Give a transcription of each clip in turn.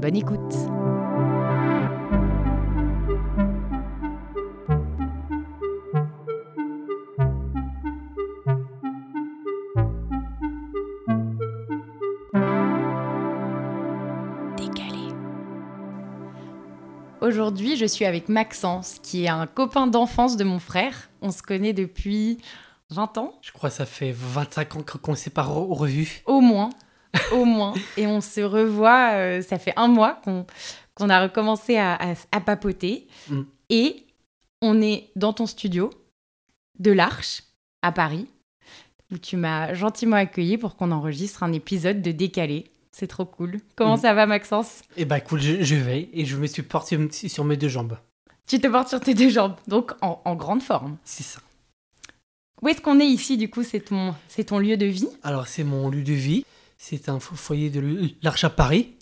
Bonne écoute. Aujourd'hui, je suis avec Maxence, qui est un copain d'enfance de mon frère. On se connaît depuis 20 ans. Je crois que ça fait 25 ans qu'on s'est pas revu. Au moins, au moins. Et on se revoit, euh, ça fait un mois qu'on a recommencé à, papoter. Mm. Et on est dans ton studio de l'Arche, à Paris, où tu m'as gentiment accueilli pour qu'on enregistre un épisode de Décalé. C'est trop cool. Comment mm. ça va, Maxence? Eh ben, cool, je, vais et je me suis porté sur mes deux jambes. Tu te portes sur tes deux jambes, donc en, grande forme. C'est ça. Où est-ce qu'on est ici, du coup? C'est ton, c'est ton lieu de vie? Alors, c'est mon lieu de vie. C'est un foyer de l'Arche à Paris.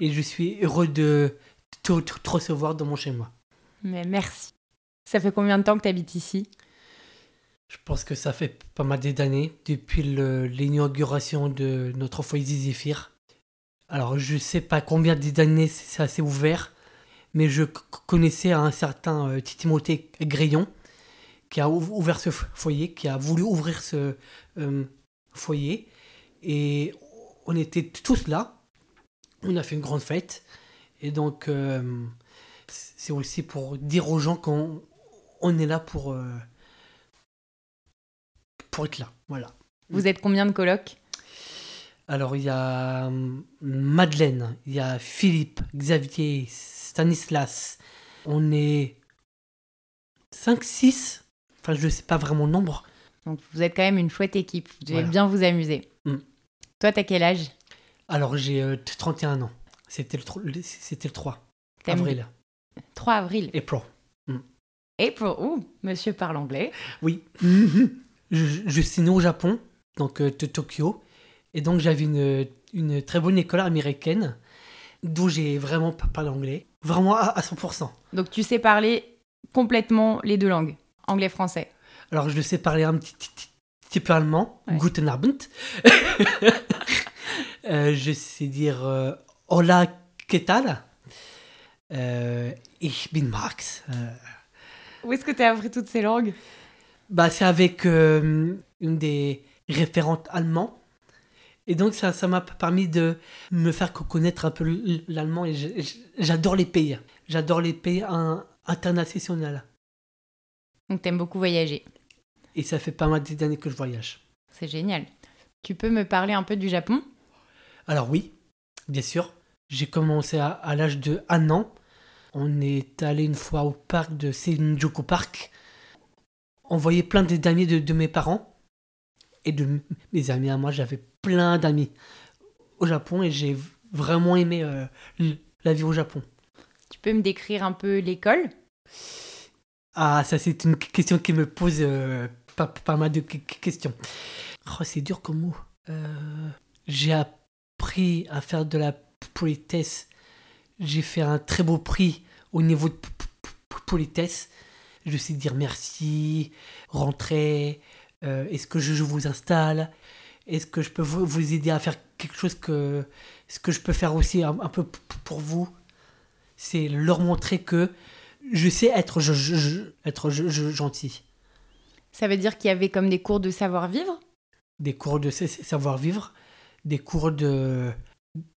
Et je suis heureux de te, recevoir dans mon chez-moi. Mais merci. Ça fait combien de temps que tu habites ici? Je pense que ça fait pas mal d'années, depuis l'inauguration de notre foyer Zéphir. Alors, je sais pas combien d'années c'est assez ouvert, mais je connaissais un certain euh, Timothée Grayon qui a ouvert ce foyer, qui a voulu ouvrir ce euh, foyer. Et on était tous là. On a fait une grande fête. Et donc, euh, c'est aussi pour dire aux gens qu'on on est là pour, pour être là. Voilà. Vous êtes combien de colocs? Alors, il y a hum, Madeleine, il y a Philippe, Xavier, Stanislas. On est 5, 6. Enfin, je ne sais pas vraiment le nombre. Donc, vous êtes quand même une chouette équipe. Vous devez bien vous amuser. Toi, t'as quel âge? Alors, j'ai 31 euh, ans. C'était le, c'était le 3 avril. 3 avril April. Hum. April, ouh, monsieur parle anglais. Oui. je, je suis né au Japon, donc euh, de Tokyo. Et donc j'avais une, une très bonne école américaine d'où j'ai vraiment parlé anglais, vraiment à, 100%. Donc tu sais parler complètement les deux langues, anglais-français Alors je sais parler un petit, petit, peu allemand, Guten Abend. Euh, je sais dire euh, Hola, ¿qué tal? Euh, Ich bin Max. Où est-ce que tu as appris toutes ces langues? Bah, C'est avec une des référentes allemandes et donc, ça, ça m'a permis de me faire connaître un peu l'allemand et j'adore les pays. J'adore les pays internationaux. Donc, t'aimes beaucoup voyager. Et ça fait pas mal d'années que je voyage. C'est génial. Tu peux me parler un peu du Japon? Alors oui, bien sûr. J'ai commencé à, l'âge de un an. On est allé une fois au parc de Shinjuku Park. On voyait plein d'amis de, de mes parents et de mes amis à moi. J'avais plein d'amis au Japon et j'ai vraiment aimé euh, la vie au Japon. Tu peux me décrire un peu l'école? Ah, ça c'est une question qui me pose euh, pas, pas, mal de questions. Oh, c'est dur comme mot. Euh, j'ai appris à faire de la politesse. J'ai fait un très beau prix au niveau de politesse. Je sais dire merci, rentrer, est-ce que je vous installe? Est-ce que je peux vous, aider à faire quelque chose que ce que je peux faire aussi un, peu pour vous? C'est leur montrer que je sais être, je, être gentil. Ça veut dire qu'il y avait comme des cours de savoir-vivre? Des cours de savoir-vivre, des cours de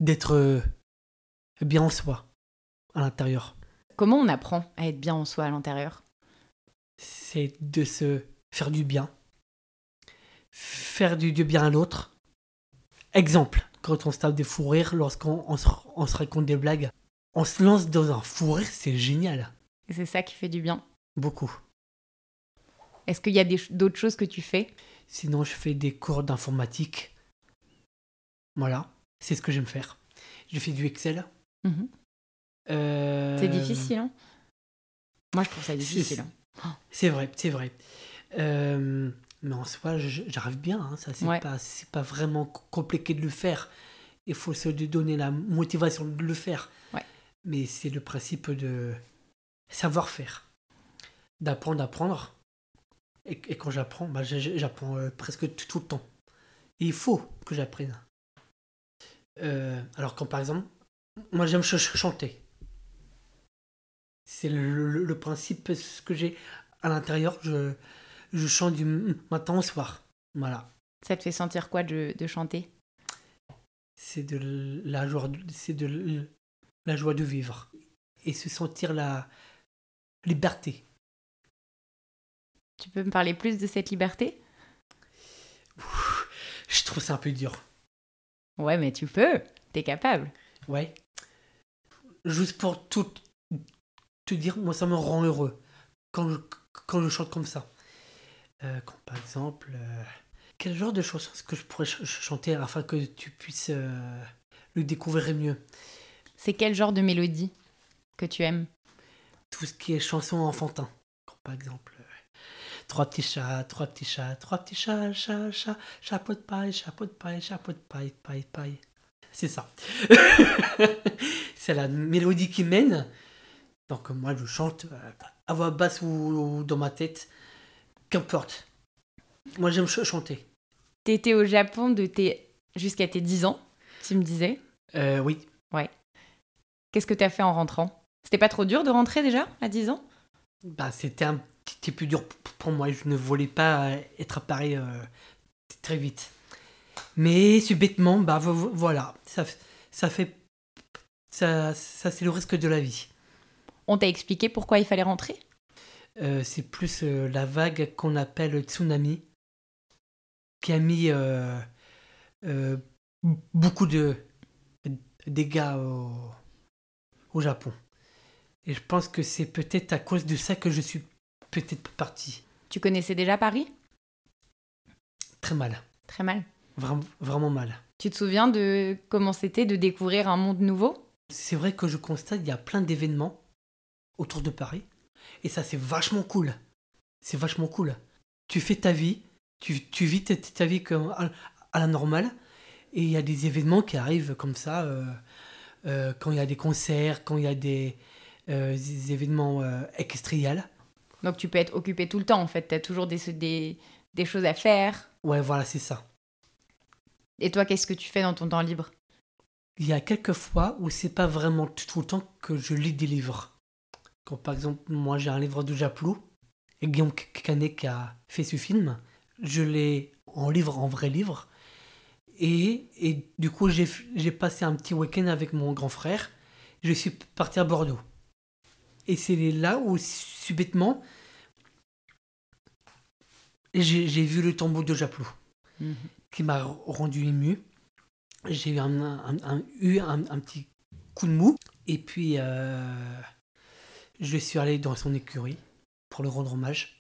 d'être bien en soi à l'intérieur. Comment on apprend à être bien en soi à l'intérieur? C'est de se faire du bien faire du, du bien à l'autre. Exemple, quand on se tape des fous rires, lorsqu'on on se, on se raconte des blagues, on se lance dans un fou rire, c'est génial. Et c'est ça qui fait du bien. Beaucoup. Est-ce qu'il y a d'autres choses que tu fais? Sinon, je fais des cours d'informatique. Voilà, c'est ce que j'aime faire. Je fais du Excel. Mhm. Euh, C'est difficile, hein Moi, je trouve ça c'est- difficile. hein. C'est vrai, c'est vrai. Euh, mais en soi, j'arrive bien. hein, ça, c'est Ouais. pas, vraiment co- compliqué de le faire. Il faut se donner la motivation de le faire. Ouais. Mais c'est le principe de savoir faire, d'apprendre à apprendre. Et, et quand j'apprends, bah, j'apprends euh, presque tout, tout le temps. Et il faut que j'apprenne. Euh, alors quand par exemple, moi j'aime ch- ch- chanter. C'est le, le- le principe ce que j'ai à l'intérieur. Je, je chante du matin au soir. Voilà. Ça te fait sentir quoi de, de chanter? C'est de la joie, de- c'est de la joie de vivre et se sentir la liberté. Tu peux me parler plus de cette liberté? Je trouve ça un peu dur. Ouais, mais tu peux. T'es capable. Ouais. Juste pour tout te dire, moi ça me rend heureux quand je, quand je chante comme ça. Euh, quand par exemple, euh, quel genre de chansons est-ce que je pourrais ch- ch- chanter afin que tu puisses euh, le découvrir mieux? C'est quel genre de mélodie que tu aimes? Tout ce qui est chanson enfantin. Par exemple, trois petits chats, trois petits chats, trois petits chats, chat, chat, chapeau de paille, chapeau de paille, chapeau de paille, paille, paille. C'est ça. C'est la mélodie qui mène. Donc moi je chante euh, à voix basse ou, dans ma tête. Qu'importe. Moi j'aime ch- chanter. T'étais au Japon de tes... jusqu'à tes 10 ans, tu me disais? Euh, oui. Qu'est-ce que t'as fait en rentrant? C'était pas trop dur de rentrer déjà à 10 ans? Bah, c'était un petit peu dur pour moi. Je ne voulais pas euh, être à Paris euh, très vite. Mais subitement, bah vo- vo- voilà, ça, ça fait. Ça, ça c'est le risque de la vie. On t'a expliqué pourquoi il fallait rentrer? Euh, c'est plus euh, la vague qu'on appelle le tsunami qui a mis euh, beaucoup de dégâts au, au Japon. Et je pense que c'est peut-être à cause de ça que je suis peut-être parti. Tu connaissais déjà Paris? Très mal. Très mal. Vraiment, vraiment mal. Tu te souviens de comment c'était de découvrir un monde nouveau? C'est vrai que je constate qu'il y a plein d'événements autour de Paris. Et ça, c'est vachement cool. C'est vachement cool. Tu fais ta vie, tu, tu vis ta, ta vie comme à, à la normale. Et il y a des événements qui arrivent comme ça. euh, euh, quand il y a des concerts, quand il y a des, euh, des événements extriels. Donc tu peux être occupé tout le temps en fait, t'as toujours des, des, des choses à faire. Ouais, voilà, c'est ça. Et toi, qu'est-ce que tu fais dans ton temps libre? Il y a quelques fois où c'est pas vraiment tout le temps que je lis des livres. Quand par exemple, moi j'ai un livre de Japlou, et Guillaume Canet qui a fait ce film, je l'ai en livre, en vrai livre. Et, et du coup, j'ai passé un petit week-end avec mon grand frère. Je suis parti à Bordeaux. Et c'est là où, subitement, j'ai vu le tombeau de Japlou qui m'a rendu ému. J'ai eu un, un- un- eu un, un petit coup de mou. Et puis, euh, je suis allé dans son écurie pour le rendre hommage.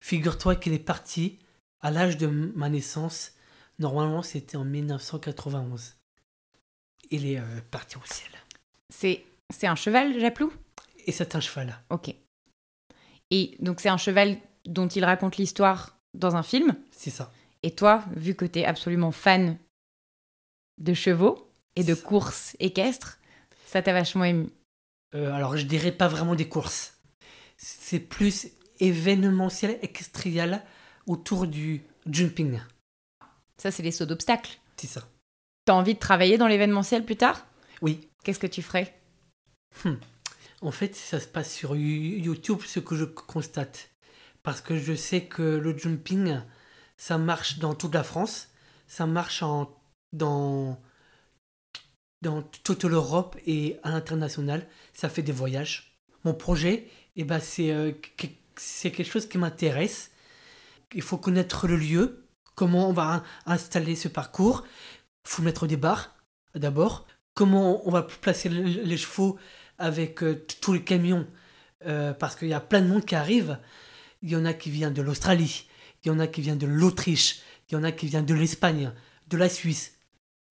Figure-toi qu'il est parti à l'âge de ma naissance. Normalement, c'était en 1991. Il est euh, parti au ciel. C'est c'est un cheval, Japlou? Et c'est un cheval. Ok. Et donc c'est un cheval dont il raconte l'histoire dans un film. C'est ça. Et toi, vu que t'es absolument fan de chevaux et de courses équestres, ça t'a vachement ému. Euh, alors, je dirais pas vraiment des courses. C'est plus événementiel, extrial autour du jumping. Ça, c'est les sauts d'obstacles. C'est ça. T'as envie de travailler dans l'événementiel plus tard? Oui. Qu'est-ce que tu ferais? En fait, ça se passe sur You- YouTube, ce que je constate. Parce que je sais que le jumping, ça marche dans toute la France. Ça marche dans, dans toute l'Europe et à l'international. Ça fait des voyages. Mon projet, eh ben, c'est euh, c'est quelque chose qui m'intéresse. Il faut connaître le lieu, comment on va installer ce parcours. faut mettre des barres d'abord. Comment on va placer les chevaux avec euh, tous les camions euh, parce qu'il y a plein de monde qui arrive. Il y en a qui viennent de l'Australie, il y en a qui viennent de l'Autriche, il y en a qui viennent de l'Espagne, de la Suisse,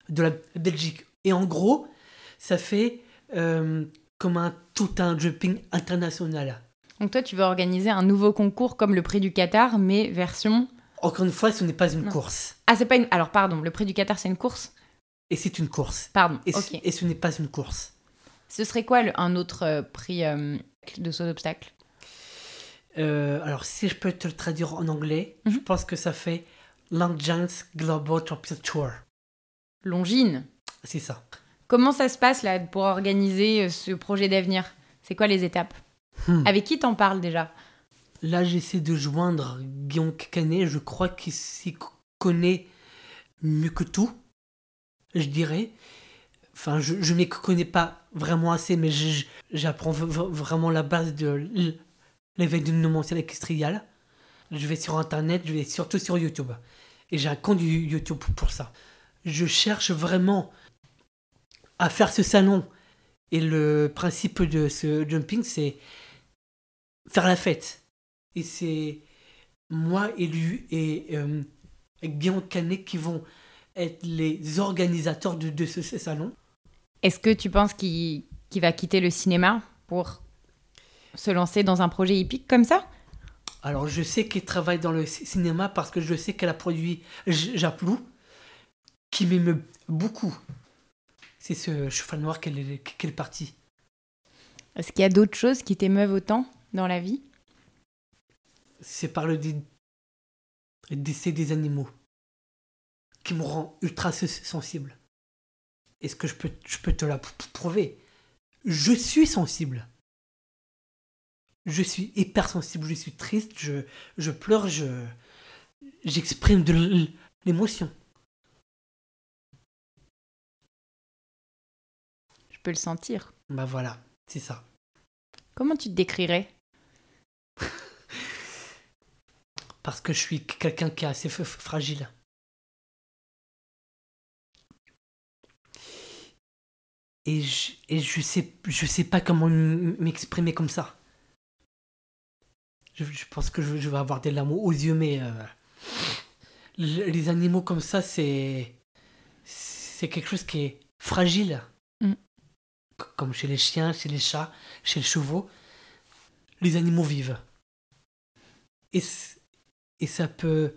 de la Belgique. Et en gros, ça fait euh, comme un, tout un jumping international. Donc toi, tu veux organiser un nouveau concours comme le prix du Qatar, mais version... Encore une fois, ce n'est pas une course. Ah, c'est pas une... Alors, pardon, le prix du Qatar, c'est une course Et c'est une course. Pardon, et ce n'est pas une course. Ce serait quoi un autre euh, prix euh, de saut d'obstacle? Euh, Alors, si je peux te le traduire en anglais, je Mhm. pense que ça fait Long Giants Global Champion Tour. Longines. C'est ça. Comment ça se passe là pour organiser ce projet d'avenir? C'est quoi les étapes? Hmm. Avec qui t'en parles déjà? Là, j'essaie de joindre Guillaume Canet. Je crois qu'il s'y connaît mieux que tout, je dirais. Enfin, je ne m'y connais pas vraiment assez, mais j'apprends vraiment la base de l- l'événementiel équestrial. Je vais sur Internet, je vais surtout sur YouTube. Et j'ai un compte YouTube pour ça. Je cherche vraiment à faire ce salon. Et le principe de ce jumping, c'est faire la fête. Et c'est moi lui et euh, Guillaume Canet qui vont être les organisateurs de, ce salon. Est-ce que tu penses qu'il va quitter le cinéma pour se lancer dans un projet hippique comme ça? Alors je sais qu'il travaille dans le ci- cinéma parce que je sais qu'elle a produit Japlou, qui m'aime beaucoup. C'est ce cheval noir qu'elle est, qu'elle est partie. Est-ce qu'il y a d'autres choses qui t'émeuvent autant dans la vie? C'est par le dé- décès des animaux qui me rend ultra sensible. Est-ce que je peux, je peux te la prouver? Je suis sensible. Je suis hypersensible, je suis triste, je, je pleure, je j'exprime de l'émotion. Je peux le sentir. Bah voilà, c'est ça. Comment tu te décrirais? Parce que je suis quelqu'un qui est assez fragile. Et je, et je sais je sais pas comment m'exprimer comme ça. Je, je pense que je, je vais avoir des larmes aux yeux, mais euh, le- les animaux comme ça, c'est c'est quelque chose qui est fragile. Mm. Comme chez les chiens, chez les chats, chez les chevaux, les animaux vivent. Et, et ça peut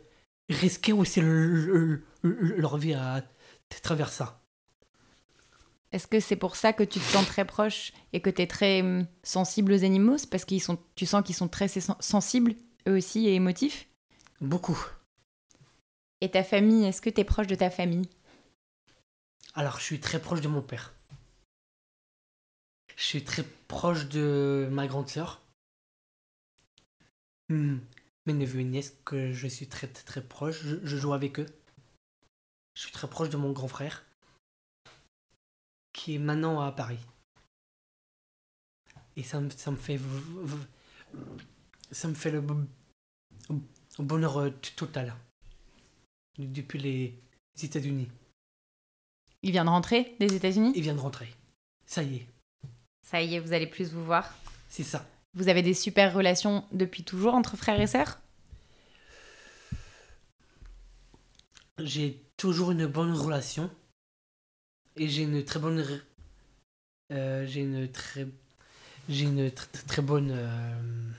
risquer aussi le- le- le- leur vie à travers ça. Est-ce que c'est pour ça que tu te sens très proche et que tu es très hum, sensible aux animaux? C'est parce qu'ils sont, tu sens qu'ils sont très sen- sensibles, eux aussi, et émotifs? Beaucoup. Et ta famille, est-ce que tu es proche de ta famille? Alors, je suis très proche de mon père. Je suis très proche de ma grande sœur. Hmm, Mes neveux et nièces, que je suis très très, très proche. Je, je joue avec eux. Je suis très proche de mon grand frère, qui est maintenant à Paris. Et ça me, ça me fait... Ça me fait le bo- bonheur euh, total. Depuis les États-Unis. Il vient de rentrer des États-Unis? Il vient de rentrer. Ça y est, Ça y est, vous allez plus vous voir. c'est ça. Vous avez des super relations depuis toujours entre frères et sœurs? J'ai toujours une bonne relation. Et j'ai une très bonne. euh, j'ai une très. J'ai une tr- tr- très bonne. euh,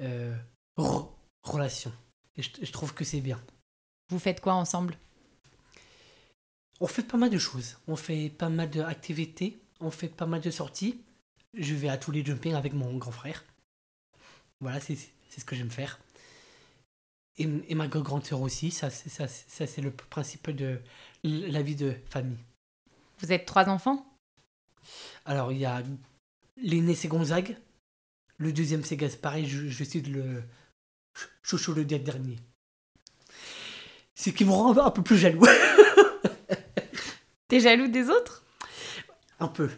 euh, re- relation. Et je, je trouve que c'est bien. Vous faites quoi ensemble? On fait pas mal de choses. On fait pas mal d'activités. On fait pas mal de sorties. Je vais à tous les jumpings avec mon grand frère. Voilà, c'est ce que j'aime faire. Et, et ma grande sœur aussi. Ça, c'est- ça, c'est- ça c'est le principe de la vie de famille. Vous êtes trois enfants? Alors, il y a l'aîné, c'est Gonzague. Le deuxième, c'est Gaspard. Et je, je suis le ch- chouchou le dernier. Ce qui me rend un peu plus jaloux. T'es jaloux des autres? Un peu.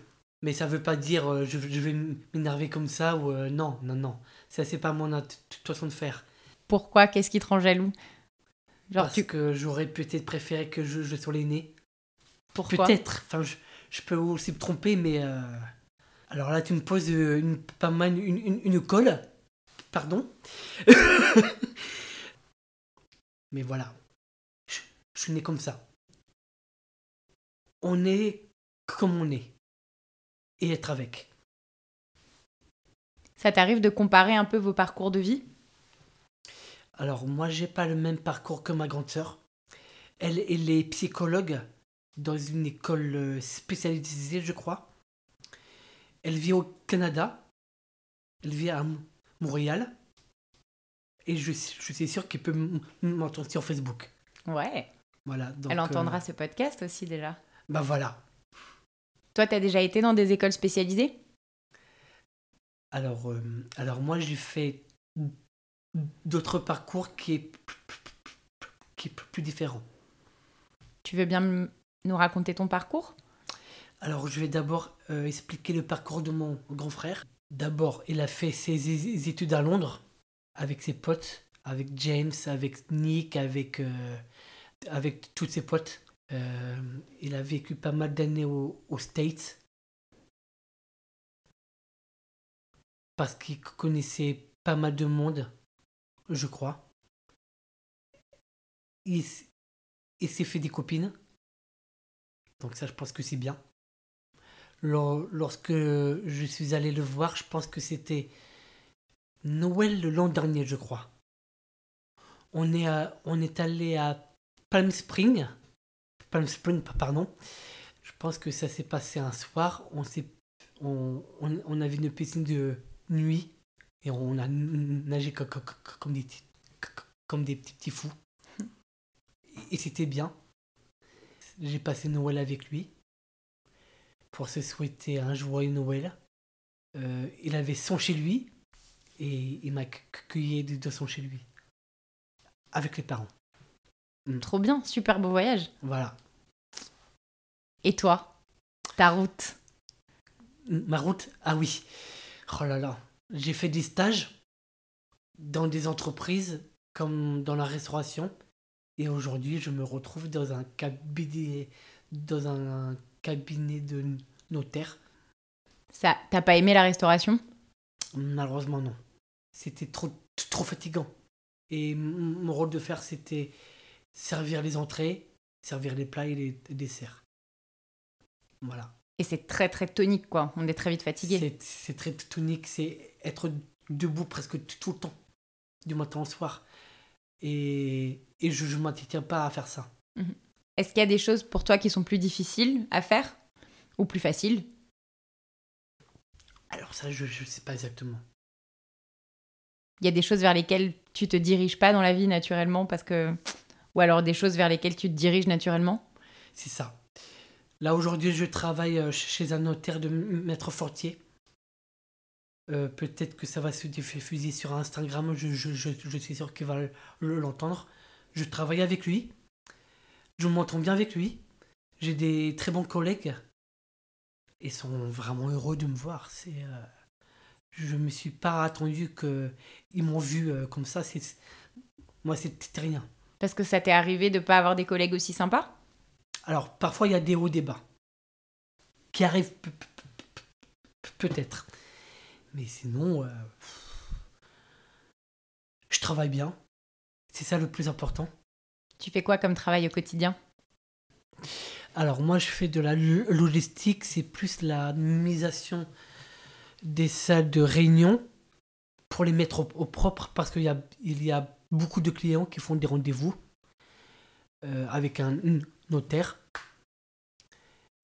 Mais ça veut pas dire euh, je, je vais m'énerver comme ça ou euh, non, non, non. Ça, c'est pas mon façon de faire. Pourquoi? Qu'est-ce qui te rend jaloux? Genre, Parce tu... que j'aurais peut-être préféré que je, je sois l'aîné. Pourquoi Peut-être. Enfin, je, je peux aussi me tromper, mais. euh, Alors là, tu me poses euh, une, pas mal une, une, une colle. Pardon. mais voilà. Je, je suis né comme ça. On est comme on est. Et être avec. Ça t'arrive de comparer un peu vos parcours de vie? Alors, moi, j'ai pas le même parcours que ma grande sœur. Elle, elle est psychologue dans une école euh, spécialisée, je crois. Elle vit au Canada. Elle vit à Montréal. Et je, je suis sûr qu'elle peut m'entendre sur Facebook. Ouais. Voilà. donc, Elle entendra euh, ce podcast aussi déjà. bah voilà. Toi, t'as déjà été dans des écoles spécialisées? Alors, euh, alors moi, j'ai fait d'autres parcours qui est, qui est plus différent. Tu veux bien nous raconter ton parcours? Alors, je vais d'abord euh, expliquer le parcours de mon grand frère. D'abord, il a fait ses études à Londres avec ses potes, avec James, avec Nick, avec, euh, avec tous ses potes. Euh, il a vécu pas mal d'années au- aux States parce qu'il connaissait pas mal de monde, je crois. Il s'est fait des copines. Donc ça, je pense que c'est bien. Lors- Lorsque je suis allé le voir, je pense que c'était Noël le l'an dernier, je crois. On est, à- on est allé à Palm Spring. Palm Spring, pa- pardon. Je pense que ça s'est passé un soir. On, s'est- on, on, on avait une piscine de nuit et on a nagé co- co- co- comme des, comme des petits, petits fous. Et c'était bien. J'ai passé Noël avec lui pour se souhaiter un joyeux Noël. Euh, il avait son chez lui et il m'a cueilli de de son chez lui. Avec les parents. Trop bien, super beau voyage. Voilà. Et toi? Ta route? Ma route, ah oui. Oh là là. J'ai fait des stages dans des entreprises comme dans la restauration. Et aujourd'hui, je me retrouve dans un cabinet, dans un cabinet de notaire. Ça, T'as pas aimé la restauration? Malheureusement, non. C'était trop, trop fatigant. Et mon rôle de faire, c'était servir les entrées, servir les plats et les desserts. Voilà. Et c'est très très tonique quoi, on est très vite fatigué. C'est très tonique, c'est être debout presque tout le temps, du matin au soir. Et, et je ne m'attiens pas à faire ça. Est-ce qu'il y a des choses pour toi qui sont plus difficiles à faire Ou plus faciles? Alors ça, je ne sais pas exactement. Il y a des choses vers lesquelles tu te diriges pas dans la vie naturellement parce que... Ou alors des choses vers lesquelles tu te diriges naturellement? C'est ça. Là, aujourd'hui, je travaille euh, chez un notaire de maître Fortier. Euh, Peut-être que ça va se diffuser sur Instagram. Je, je, je, je suis sûr qu'il va le- l'entendre. Je travaille avec lui. Je m'entends bien avec lui. J'ai des très bons collègues. Ils sont vraiment heureux de me voir. C'est, euh, je me suis pas attendu qu'ils m'ont vu euh, comme ça. C'est, moi, c'était rien. Parce que ça t'est arrivé de pas avoir des collègues aussi sympas? Alors, parfois, il y a des hauts débats qui arrivent pe- pe- pe- pe- peut-être. Mais sinon, euh, je travaille bien. C'est ça le plus important. Tu fais quoi comme travail au quotidien? Alors, moi, je fais de la lo- logistique. C'est plus la misation des salles de réunion pour les mettre au, au propre parce qu'il y a, il y a beaucoup de clients qui font des rendez-vous euh, avec un notaire.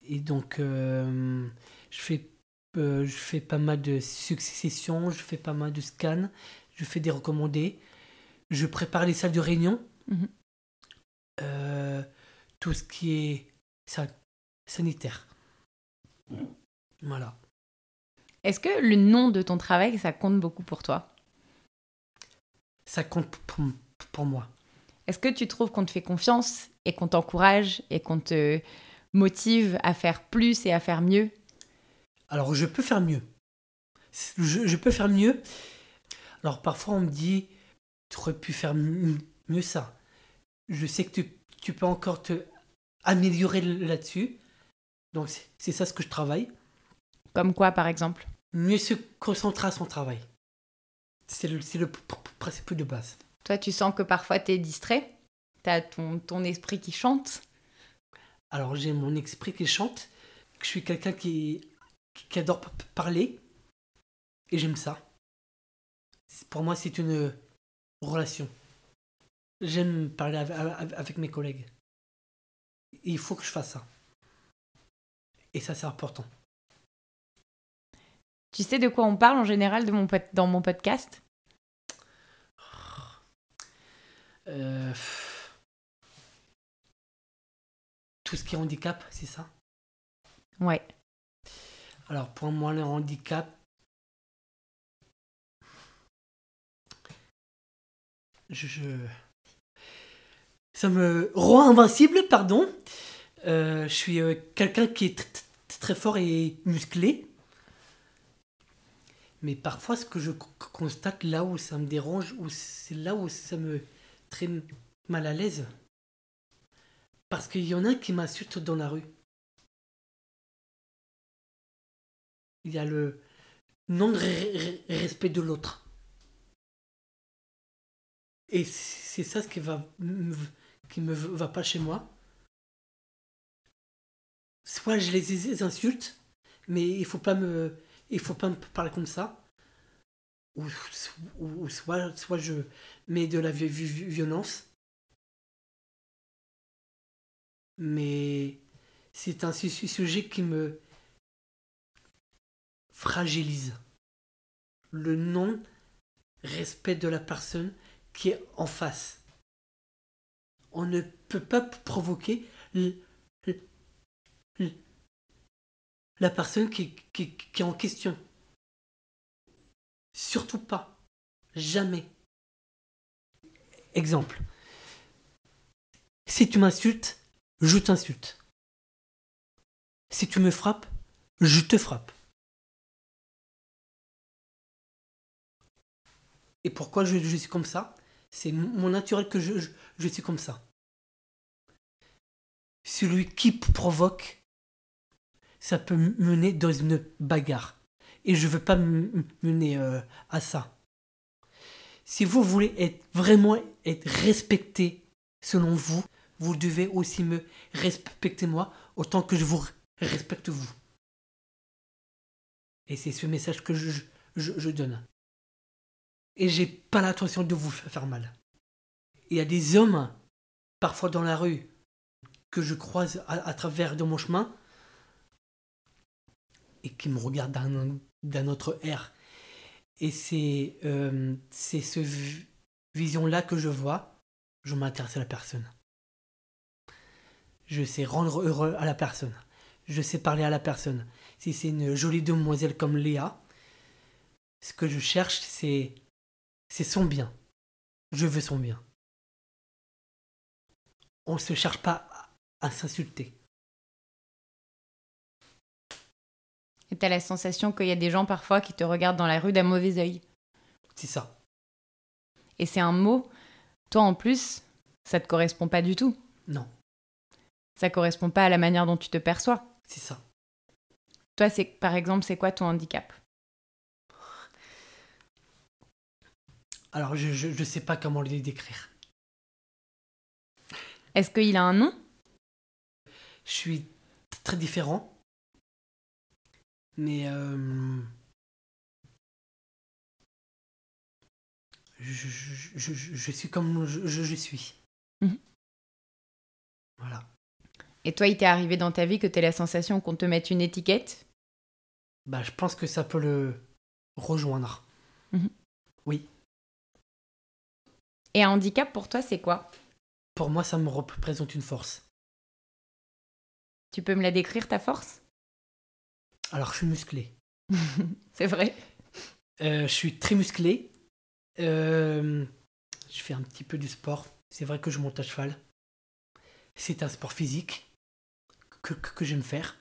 Et donc, euh, je, fais, euh, je fais pas mal de successions, je fais pas mal de scans, je fais des recommandés, je prépare les salles de réunion, Mhm. Euh, tout ce qui est sa- sanitaire. Voilà. Est-ce que le nom de ton travail, ça compte beaucoup pour toi? Ça compte pour, pour moi. Est-ce que tu trouves qu'on te fait confiance et qu'on t'encourage et qu'on te motive à faire plus et à faire mieux? Alors, je peux faire mieux. Je, je peux faire mieux. Alors, parfois, on me dit, tu aurais pu faire mieux ça. je sais que tu, tu peux encore te améliorer là-dessus. Donc c'est- ça ce que je travaille. Comme quoi, par exemple? Mieux se concentrer à son travail. C'est le, le pr- pr- principe de base. Toi, tu sens que parfois tu es distrait? T'as ton, ton esprit qui chante? Alors j'ai mon esprit qui chante, je suis quelqu'un qui, qui adore parler, et j'aime ça. Pour moi, c'est une relation. J'aime parler avec, mes collègues. Et il faut que je fasse ça. Et ça, c'est important. Tu sais de quoi on parle en général de mon pod- dans mon podcast? Euh, Tout ce qui est handicap, c'est ça? Ouais. Alors pour moi, le handicap, je, ça me rend invincible, pardon. Euh, je suis euh, quelqu'un qui est tr- tr- très fort et musclé. Mais parfois, ce que je co- constate là où ça me dérange, c'est là où ça me très mal à l'aise. Parce qu'il y en a qui m'insultent dans la rue. Il y a le non-respect de l'autre. Et c'est ça ce qui va qui me va pas chez moi. Soit je les insulte, mais il faut pas me faut pas me parler comme ça. Ou, ou- soit soit je mets de la vi- vi- violence. Mais c'est un su- su- sujet qui me fragilise. Le non-respect de la personne qui est en face. On ne peut pas provoquer la personne qui- qui est en question. Surtout pas. Jamais. Exemple. Si tu m'insultes, je t'insulte. Si tu me frappes, je te frappe. Et pourquoi je, suis comme ça? C'est mon naturel que je, suis comme ça. Celui qui provoque, ça peut mener dans une bagarre. Et je veux pas mener euh, à ça. Si vous voulez être vraiment être respecté selon vous, vous devez aussi me respecter moi autant que je vous respecte vous. Et c'est ce message que je donne. Et j'ai pas l'intention de vous faire mal. Il y a des hommes, parfois dans la rue, que je croise à, travers de mon chemin et qui me regardent d'un autre air. Et c'est euh, c'est ce vi- vision-là que je vois. Je m'intéresse à la personne. Je sais rendre heureux à la personne. Je sais parler à la personne. Si c'est une jolie demoiselle comme Léa, ce que je cherche, c'est c'est son bien. Je veux son bien. On ne se cherche pas à, s'insulter. Et t'as la sensation qu'il y a des gens parfois qui te regardent dans la rue d'un mauvais œil. C'est ça. Et c'est un mot, toi en plus, ça te correspond pas du tout. Non, Ça correspond pas à la manière dont tu te perçois. c'est ça. Toi, c'est par exemple, c'est quoi ton handicap? Alors je, je sais pas comment le décrire. Est-ce qu'il a un nom? Je suis très différent. Mais euh, je, je, je, suis comme je, suis. Mhm. Voilà. Et toi, il t'est arrivé dans ta vie que t'aies la sensation qu'on te mette une étiquette? Bah, je pense que ça peut le rejoindre. Et un handicap pour toi, c'est quoi? Pour moi, ça me représente une force. Tu peux me la décrire, ta force? Alors, je suis musclé. C'est vrai Euh, je suis très musclé. Euh, je fais un petit peu du sport. C'est vrai que je monte à cheval. C'est un sport physique que, que, que j'aime faire.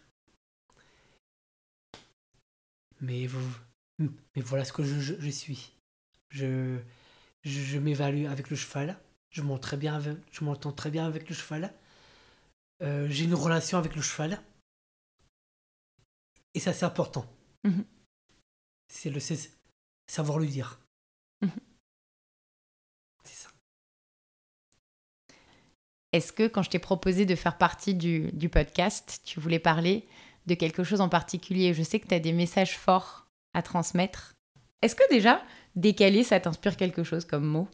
Mais, vous- mais voilà ce que je, je- je suis. Je, je, je m'évalue avec le cheval. Je m'entends très bien avec, je m'entends très bien avec le cheval. Euh, j'ai une relation avec le cheval. Et ça, c'est important. Mhm. C'est le savoir le dire. Mhm. C'est ça. Est-ce que quand je t'ai proposé de faire partie du, du podcast, tu voulais parler de quelque chose en particulier? Je sais que tu as des messages forts à transmettre. Est-ce que déjà, décalé, ça t'inspire quelque chose comme mot?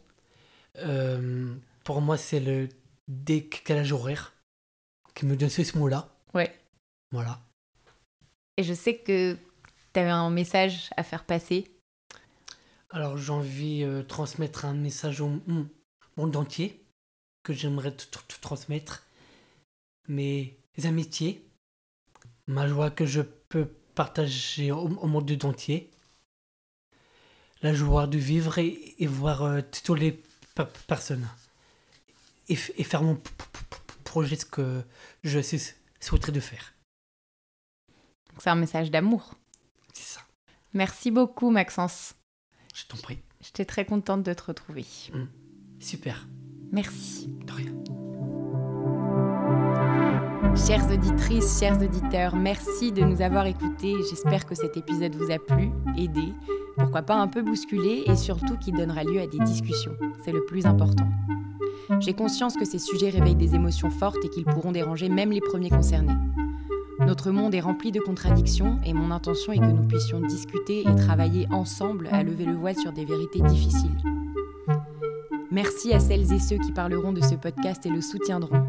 Euh, pour moi, c'est le décalage horaire qui me donne ce mot-là. Ouais. Voilà. Et je sais que tu avais un message à faire passer. Alors, j'ai envie de transmettre un message au monde entier que j'aimerais te, te- te transmettre. Mes amitiés, ma joie que je peux partager au, au monde entier, la joie de vivre et, et voir euh, toutes les pe- personnes et, et faire mon projet ce que je souhaiterais de faire. C'est un message d'amour. C'est ça. Merci beaucoup, Maxence. Je t'en prie. J'étais très contente de te retrouver. Super. Merci. De rien. Chères auditrices, chers auditeurs, merci de nous avoir écoutés. J'espère que cet épisode vous a plu, aidé, pourquoi pas un peu bousculé et surtout qui donnera lieu à des discussions. C'est le plus important. J'ai conscience que ces sujets réveillent des émotions fortes et qu'ils pourront déranger même les premiers concernés. Notre monde est rempli de contradictions et mon intention est que nous puissions discuter et travailler ensemble à lever le voile sur des vérités difficiles. Merci à celles et ceux qui parleront de ce podcast et le soutiendront.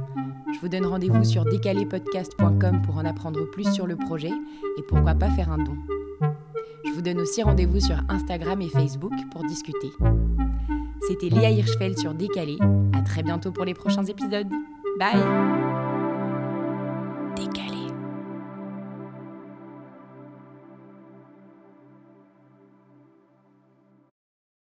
Je vous donne rendez-vous sur décalépodcast.com pour en apprendre plus sur le projet et pourquoi pas faire un don. Je vous donne aussi rendez-vous sur Instagram et Facebook pour discuter. C'était Léa Hirschfeld sur Décalé. À très bientôt pour les prochains épisodes. Bye